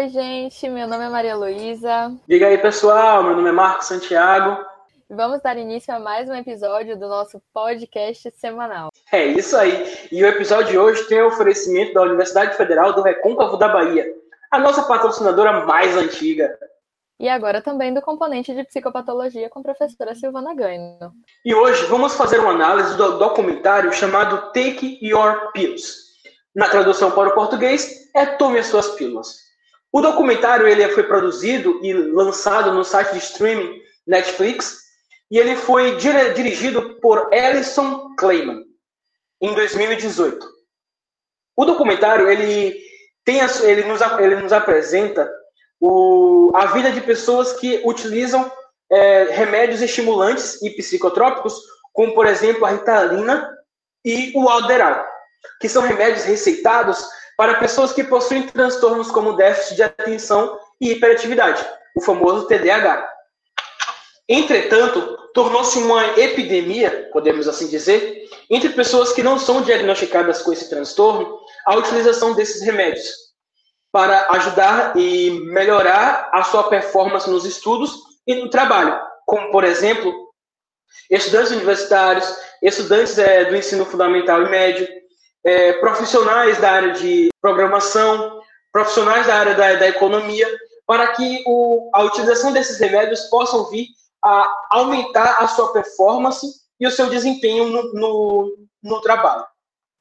Oi, gente, meu nome é Maria Luísa. Diga aí, pessoal, meu nome é Marcos Santiago. Vamos dar início a mais um episódio do nosso podcast semanal. É isso aí. E o episódio de hoje tem o oferecimento da Universidade Federal do Recôncavo da Bahia, a nossa patrocinadora mais antiga. E agora também do componente de psicopatologia com a professora Silvana Gaino. E hoje vamos fazer uma análise do documentário chamado Take Your Pills. Na tradução para o português, é Tome as suas pílulas. O documentário ele foi produzido e lançado no site de streaming Netflix e ele foi dirigido por Alison Clayman em 2018. O documentário ele tem ele nos, ele nos apresenta o, a vida de pessoas que utilizam é, remédios estimulantes e psicotrópicos, como por exemplo a Ritalina e o Alderal, que são remédios receitados para pessoas que possuem transtornos como déficit de atenção e hiperatividade, o famoso TDAH. Entretanto, tornou-se uma epidemia, podemos assim dizer, entre pessoas que não são diagnosticadas com esse transtorno, a utilização desses remédios para ajudar e melhorar a sua performance nos estudos e no trabalho, como por exemplo, estudantes universitários, estudantes é, do ensino fundamental e médio, é, profissionais da área de programação, profissionais da área da, da economia, para que o, a utilização desses remédios possam vir a aumentar a sua performance e o seu desempenho no, no, no trabalho.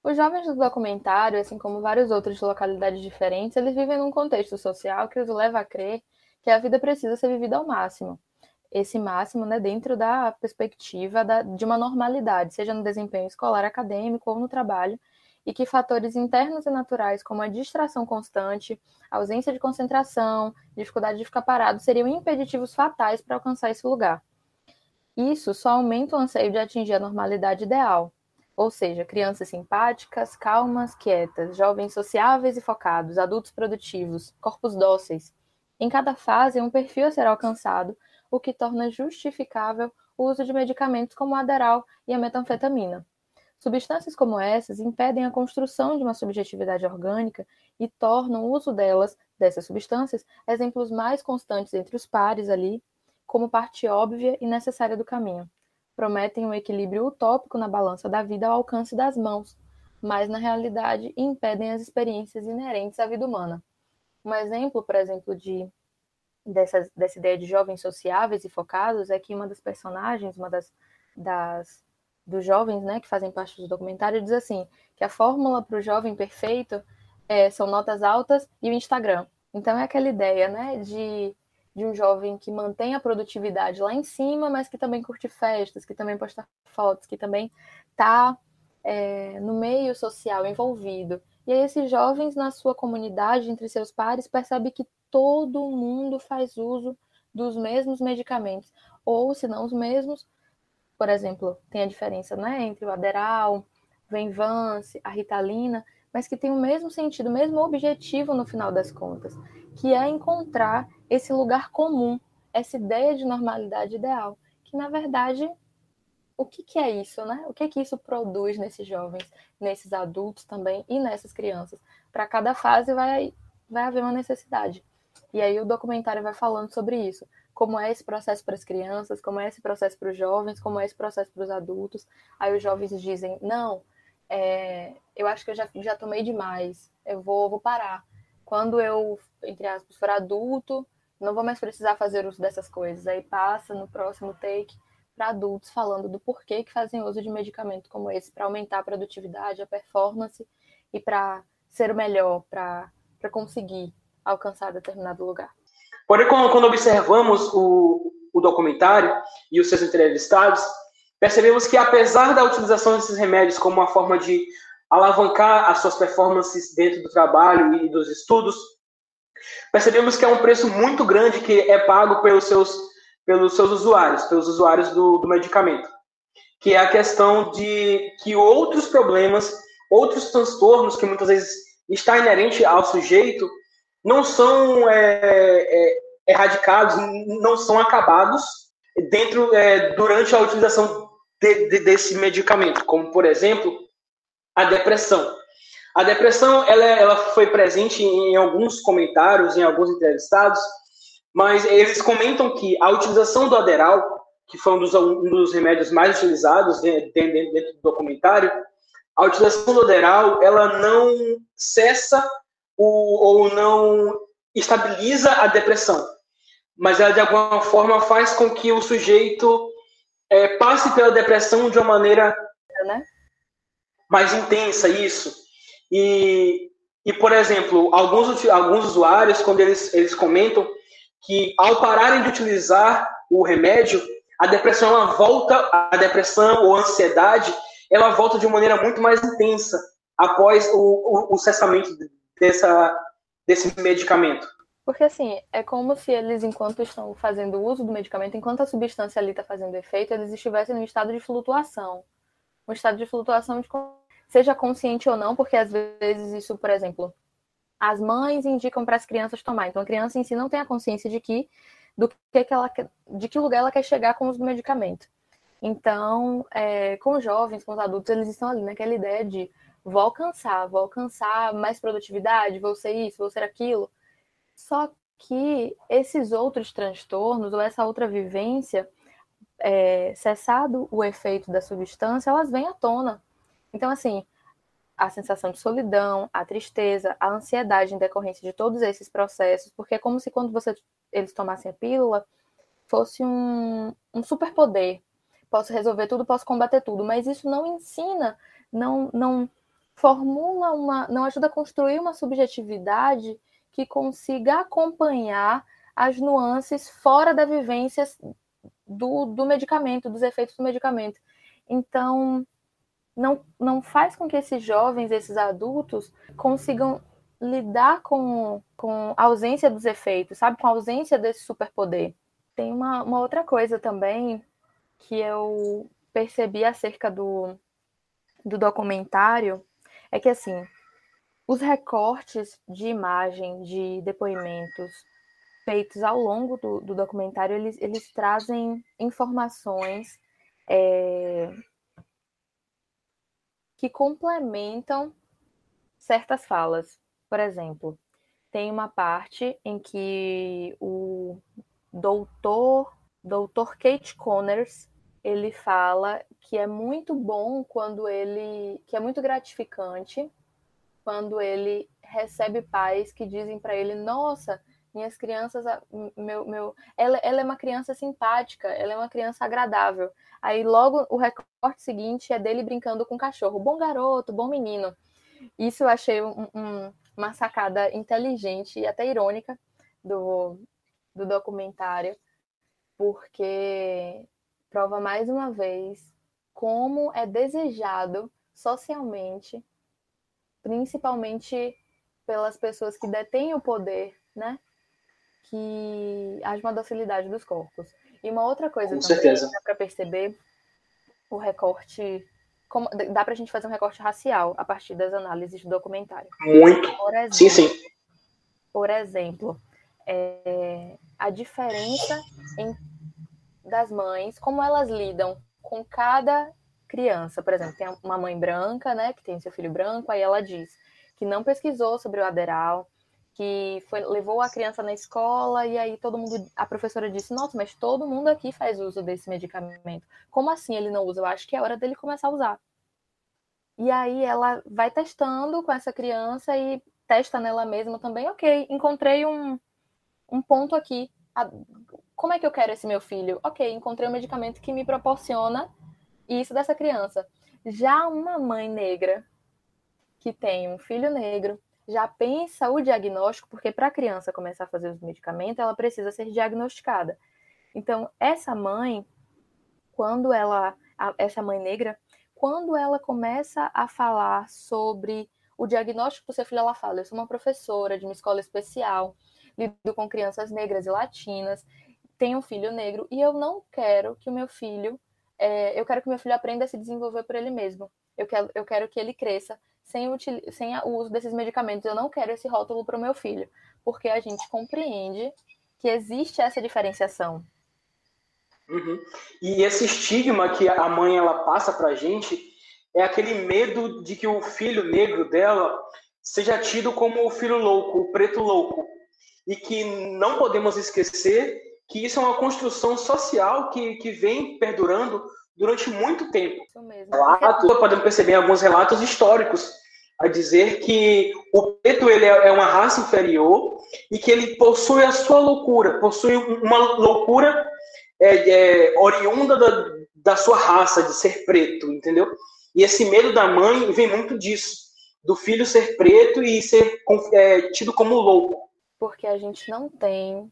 Os jovens do documentário, assim como vários outros de localidades diferentes, eles vivem num contexto social que os leva a crer que a vida precisa ser vivida ao máximo. Esse máximo né, dentro da perspectiva da, de uma normalidade, seja no desempenho escolar, acadêmico ou no trabalho, e que fatores internos e naturais, como a distração constante, ausência de concentração, dificuldade de ficar parado, seriam impeditivos fatais para alcançar esse lugar. Isso só aumenta o anseio de atingir a normalidade ideal, ou seja, crianças simpáticas, calmas, quietas, jovens sociáveis e focados, adultos produtivos, corpos dóceis. Em cada fase, um perfil a ser alcançado, o que torna justificável o uso de medicamentos como o Aderal e a metanfetamina. Substâncias como essas impedem a construção de uma subjetividade orgânica e tornam o uso delas, dessas substâncias, exemplos mais constantes entre os pares ali, como parte óbvia e necessária do caminho. Prometem um equilíbrio utópico na balança da vida ao alcance das mãos, mas na realidade impedem as experiências inerentes à vida humana. Um exemplo, por exemplo, de dessa, dessa ideia de jovens sociáveis e focados é que uma das personagens, uma das, das dos jovens, né, que fazem parte do documentário, diz assim, que a fórmula para o jovem perfeito é, são notas altas e o Instagram. Então é aquela ideia, né, de, de um jovem que mantém a produtividade lá em cima, mas que também curte festas, que também posta fotos, que também está é, no meio social envolvido. E aí esses jovens na sua comunidade, entre seus pares, percebem que todo mundo faz uso dos mesmos medicamentos, ou se não os mesmos, por exemplo, tem a diferença né, entre o Aderal, Venvance, a Ritalina, mas que tem o mesmo sentido, o mesmo objetivo no final das contas, que é encontrar esse lugar comum, essa ideia de normalidade ideal, que na verdade o que, que é isso, né? O que que isso produz nesses jovens, nesses adultos também e nessas crianças? Para cada fase vai vai haver uma necessidade. E aí o documentário vai falando sobre isso como é esse processo para as crianças, como é esse processo para os jovens, como é esse processo para os adultos. Aí os jovens dizem, não, é, eu acho que eu já, já tomei demais, eu vou, vou parar. Quando eu, entre aspas, for adulto, não vou mais precisar fazer uso dessas coisas. Aí passa no próximo take para adultos falando do porquê que fazem uso de medicamento como esse para aumentar a produtividade, a performance e para ser o melhor, para conseguir alcançar determinado lugar. Porém, quando, observamos o, o documentário e os seus entrevistados, percebemos que, apesar da utilização desses remédios como uma forma de alavancar as suas performances dentro do trabalho e dos estudos, percebemos que é um preço muito grande que é pago pelos seus, pelos seus usuários, pelos usuários do, do medicamento, que é a questão de que outros problemas, outros transtornos que muitas vezes está inerente ao sujeito, não são é, é, erradicados, não são acabados dentro é, durante a utilização de, de, desse medicamento, como por exemplo a depressão. A depressão ela, ela foi presente em alguns comentários, em alguns entrevistados, mas eles comentam que a utilização do Aderal, que foi um dos, um dos remédios mais utilizados dentro, dentro do documentário, a utilização do Aderal ela não cessa o, ou não estabiliza a depressão, mas ela de alguma forma faz com que o sujeito é, passe pela depressão de uma maneira né? mais intensa, isso. E, e por exemplo, alguns, alguns usuários, quando eles, eles comentam que ao pararem de utilizar o remédio, a depressão ela volta, a depressão ou a ansiedade, ela volta de maneira muito mais intensa após o, o, o cessamento dessa, desse medicamento. Porque assim, é como se eles, enquanto estão fazendo uso do medicamento, enquanto a substância ali está fazendo efeito, eles estivessem em um estado de flutuação. Um estado de flutuação de seja consciente ou não, porque às vezes isso, por exemplo, as mães indicam para as crianças tomar. Então a criança em si não tem a consciência de que do que, que ela de que lugar ela quer chegar com o medicamento. Então, é, com jovens, com os adultos, eles estão ali naquela ideia de vou alcançar, vou alcançar mais produtividade, vou ser isso, vou ser aquilo. Só que esses outros transtornos ou essa outra vivência, é, cessado o efeito da substância, elas vêm à tona. Então, assim, a sensação de solidão, a tristeza, a ansiedade em decorrência de todos esses processos, porque é como se quando você, eles tomassem a pílula, fosse um, um superpoder. Posso resolver tudo, posso combater tudo, mas isso não ensina, não, não formula uma, não ajuda a construir uma subjetividade que consiga acompanhar as nuances fora da vivência do, do medicamento, dos efeitos do medicamento. Então, não, não faz com que esses jovens, esses adultos, consigam lidar com, com a ausência dos efeitos, sabe? Com a ausência desse superpoder. Tem uma, uma outra coisa também que eu percebi acerca do, do documentário, é que assim, os recortes de imagem, de depoimentos feitos ao longo do, do documentário, eles, eles trazem informações é, que complementam certas falas. Por exemplo, tem uma parte em que o doutor, doutor Kate Connors, ele fala que é muito bom quando ele, que é muito gratificante quando ele recebe pais que dizem para ele, nossa, minhas crianças, meu, meu, ela, ela é uma criança simpática, ela é uma criança agradável. Aí logo o recorte seguinte é dele brincando com o cachorro. Bom garoto, bom menino. Isso eu achei um, um, uma sacada inteligente e até irônica do, do documentário, porque prova mais uma vez como é desejado socialmente, principalmente pelas pessoas que detêm o poder, né? Que haja uma docilidade dos corpos. E uma outra coisa Com também dá para perceber o recorte. Como, dá para a gente fazer um recorte racial a partir das análises do documentário. Muito. Exemplo, sim, sim. Por exemplo, é, a diferença em, das mães, como elas lidam com cada criança. Por exemplo, tem uma mãe branca, né, que tem seu filho branco, aí ela diz que não pesquisou sobre o Aderal, que foi, levou a criança na escola e aí todo mundo, a professora disse, nossa, mas todo mundo aqui faz uso desse medicamento. Como assim ele não usa? Eu acho que é hora dele começar a usar. E aí ela vai testando com essa criança e testa nela mesma também, ok, encontrei um, um ponto aqui. Como é que eu quero esse meu filho? Ok, encontrei um medicamento que me proporciona isso dessa criança. Já uma mãe negra que tem um filho negro, já pensa o diagnóstico, porque para a criança começar a fazer os medicamentos, ela precisa ser diagnosticada. Então, essa mãe, quando ela, essa mãe negra, quando ela começa a falar sobre o diagnóstico do seu filho, ela fala: Eu sou uma professora de uma escola especial, lido com crianças negras e latinas. Tenho um filho negro e eu não quero que o meu filho, é, eu quero que o meu filho aprenda a se desenvolver por ele mesmo. Eu quero, eu quero que ele cresça sem, sem o uso desses medicamentos. Eu não quero esse rótulo para o meu filho, porque a gente compreende que existe essa diferenciação. Uhum. E esse estigma que a mãe ela passa para a gente é aquele medo de que o filho negro dela seja tido como o filho louco, o preto louco. E que não podemos esquecer que isso é uma construção social que, que vem perdurando durante muito tempo. Isso mesmo. Relato, podemos perceber alguns relatos históricos a dizer que o preto ele é, é uma raça inferior e que ele possui a sua loucura, possui uma loucura é, é, oriunda da, da sua raça de ser preto, entendeu? E esse medo da mãe vem muito disso, do filho ser preto e ser é, tido como louco. Porque a gente não tem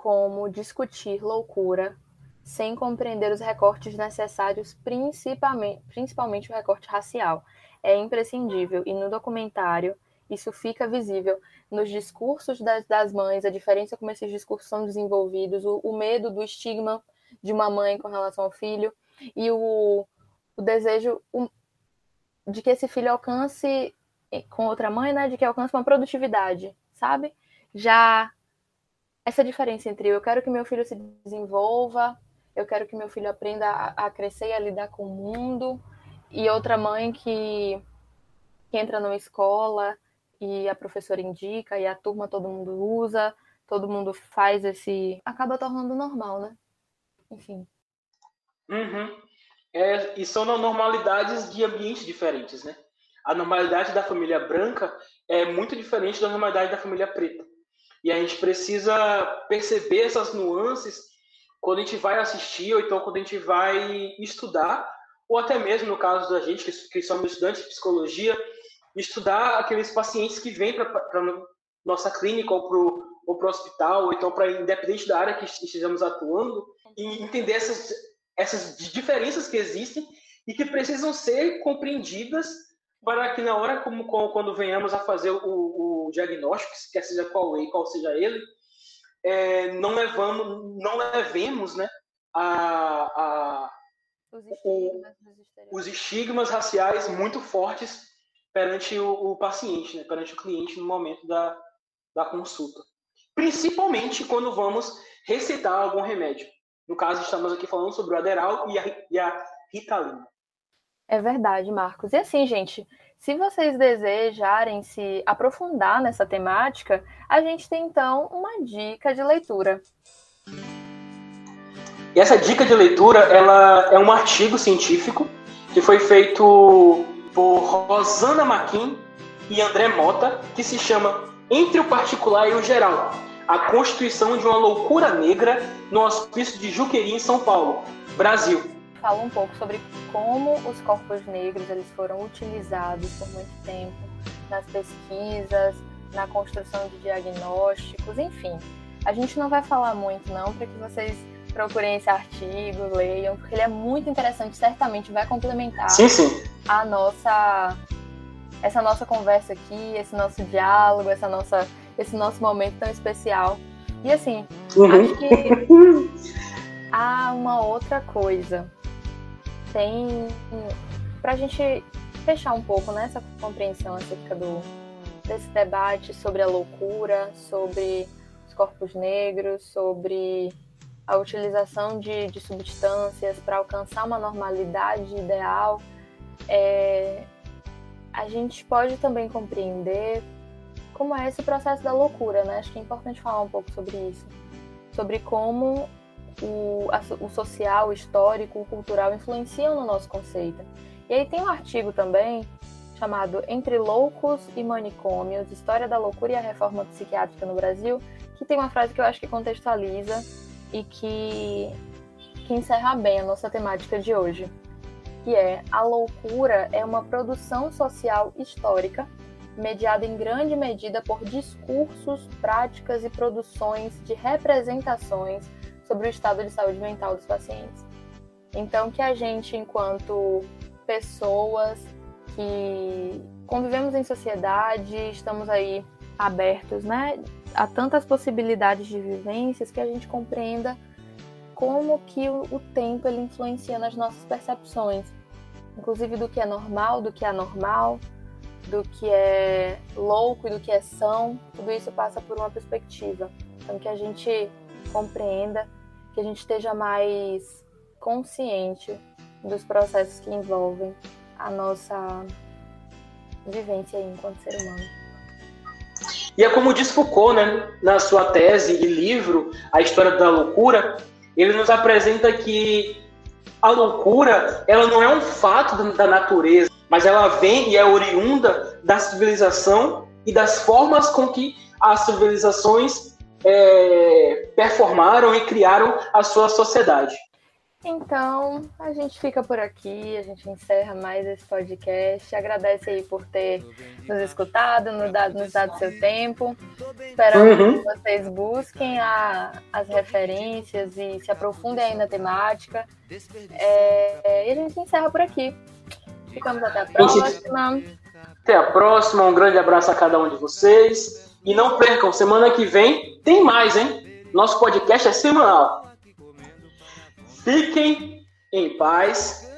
como discutir loucura sem compreender os recortes necessários, principalmente, principalmente o recorte racial. É imprescindível, e no documentário isso fica visível nos discursos das, das mães, a diferença como esses discursos são desenvolvidos, o, o medo do estigma de uma mãe com relação ao filho, e o, o desejo de que esse filho alcance com outra mãe, né, de que alcance uma produtividade, sabe? Já essa diferença entre eu quero que meu filho se desenvolva, eu quero que meu filho aprenda a, a crescer e a lidar com o mundo, e outra mãe que, que entra numa escola e a professora indica e a turma todo mundo usa, todo mundo faz esse. acaba tornando normal, né? Enfim. Uhum. É, e são normalidades de ambientes diferentes, né? A normalidade da família branca é muito diferente da normalidade da família preta. E a gente precisa perceber essas nuances quando a gente vai assistir, ou então quando a gente vai estudar, ou até mesmo no caso da gente, que, que somos estudantes de psicologia, estudar aqueles pacientes que vêm para nossa clínica ou para o hospital, ou então para independente da área que estejamos atuando, e entender essas, essas diferenças que existem e que precisam ser compreendidas para que na hora como, como quando venhamos a fazer o, o diagnóstico, quer seja qual, qual seja ele, é, não levamos, não levemos, né, a, a os, estigmas, o, os estigmas raciais muito fortes perante o, o paciente, né, perante o cliente no momento da, da consulta. Principalmente quando vamos receitar algum remédio. No caso, estamos aqui falando sobre o Aderal e a, e a Ritalina. É verdade, Marcos. E assim, gente, se vocês desejarem se aprofundar nessa temática, a gente tem então uma dica de leitura. E essa dica de leitura, ela é um artigo científico que foi feito por Rosana Maquin e André Mota, que se chama Entre o Particular e o Geral, a constituição de uma loucura negra no hospício de Juqueri, em São Paulo, Brasil. Fala um pouco sobre como os corpos negros eles foram utilizados por muito tempo nas pesquisas, na construção de diagnósticos, enfim. A gente não vai falar muito não para que vocês procurem esse artigo, leiam, porque ele é muito interessante, certamente vai complementar sim, sim. a nossa essa nossa conversa aqui, esse nosso diálogo, essa nossa esse nosso momento tão especial. E assim, uhum. acho que há uma outra coisa. Tem pra gente fechar um pouco nessa né, compreensão acerca do desse debate sobre a loucura, sobre os corpos negros, sobre a utilização de, de substâncias para alcançar uma normalidade ideal, é, a gente pode também compreender como é esse processo da loucura, né? Acho que é importante falar um pouco sobre isso, sobre como o, a, o social, o histórico, o cultural influenciam no nosso conceito. E aí tem um artigo também chamado Entre Loucos e Manicômios, História da Loucura e a Reforma Psiquiátrica no Brasil, que tem uma frase que eu acho que contextualiza e que, que encerra bem a nossa temática de hoje, que é a loucura é uma produção social histórica mediada em grande medida por discursos, práticas e produções de representações sobre o estado de saúde mental dos pacientes. Então, que a gente, enquanto pessoas que convivemos em sociedade, estamos aí abertos, né, a tantas possibilidades de vivências que a gente compreenda como que o, tempo ele influencia nas nossas percepções, inclusive do que é normal, do que é anormal, do que é louco e do que é são, tudo isso passa por uma perspectiva. Então que a gente compreenda, que a gente esteja mais consciente dos processos que envolvem a nossa vivência enquanto ser humano. E é como diz Foucault, né, na sua tese e livro, A História da Loucura, ele nos apresenta que a loucura ela não é um fato da natureza, mas ela vem e é oriunda da civilização e das formas com que as civilizações é, performaram e criaram a sua sociedade. Então, a gente fica por aqui, a gente encerra mais esse podcast. Agradece aí por ter nos escutado, nos dado, nos dado seu tempo. Esperamos uhum. que vocês busquem a, as referências e se aprofundem aí na temática. É, e a gente encerra por aqui. Ficamos até a próxima. Até a próxima, um grande abraço a cada um de vocês. E não percam, semana que vem tem mais, hein? Nosso podcast é semanal. Fiquem em paz.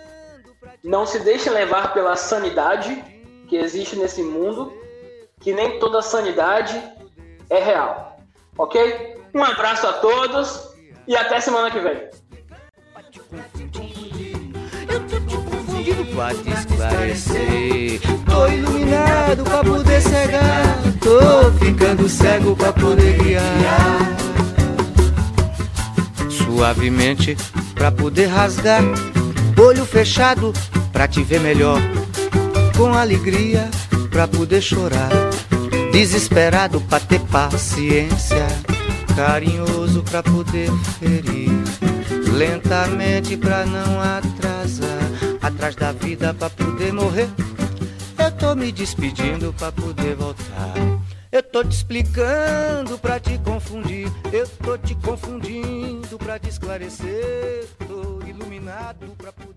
Não se deixem levar pela sanidade que existe nesse mundo, que nem toda sanidade é real. Ok? Um abraço a todos e até semana que vem. Pra te esclarecer. Tô iluminado pra poder cegar. Tô ficando cego pra poder guiar. Suavemente pra poder rasgar. Olho fechado pra te ver melhor. Com alegria pra poder chorar. Desesperado pra ter paciência. Carinhoso pra poder ferir. Lentamente pra não atrasar. Atrás da vida pra poder morrer. Eu tô me despedindo pra poder voltar. Eu tô te explicando pra te confundir. Eu tô te confundindo pra te esclarecer. Tô iluminado pra poder.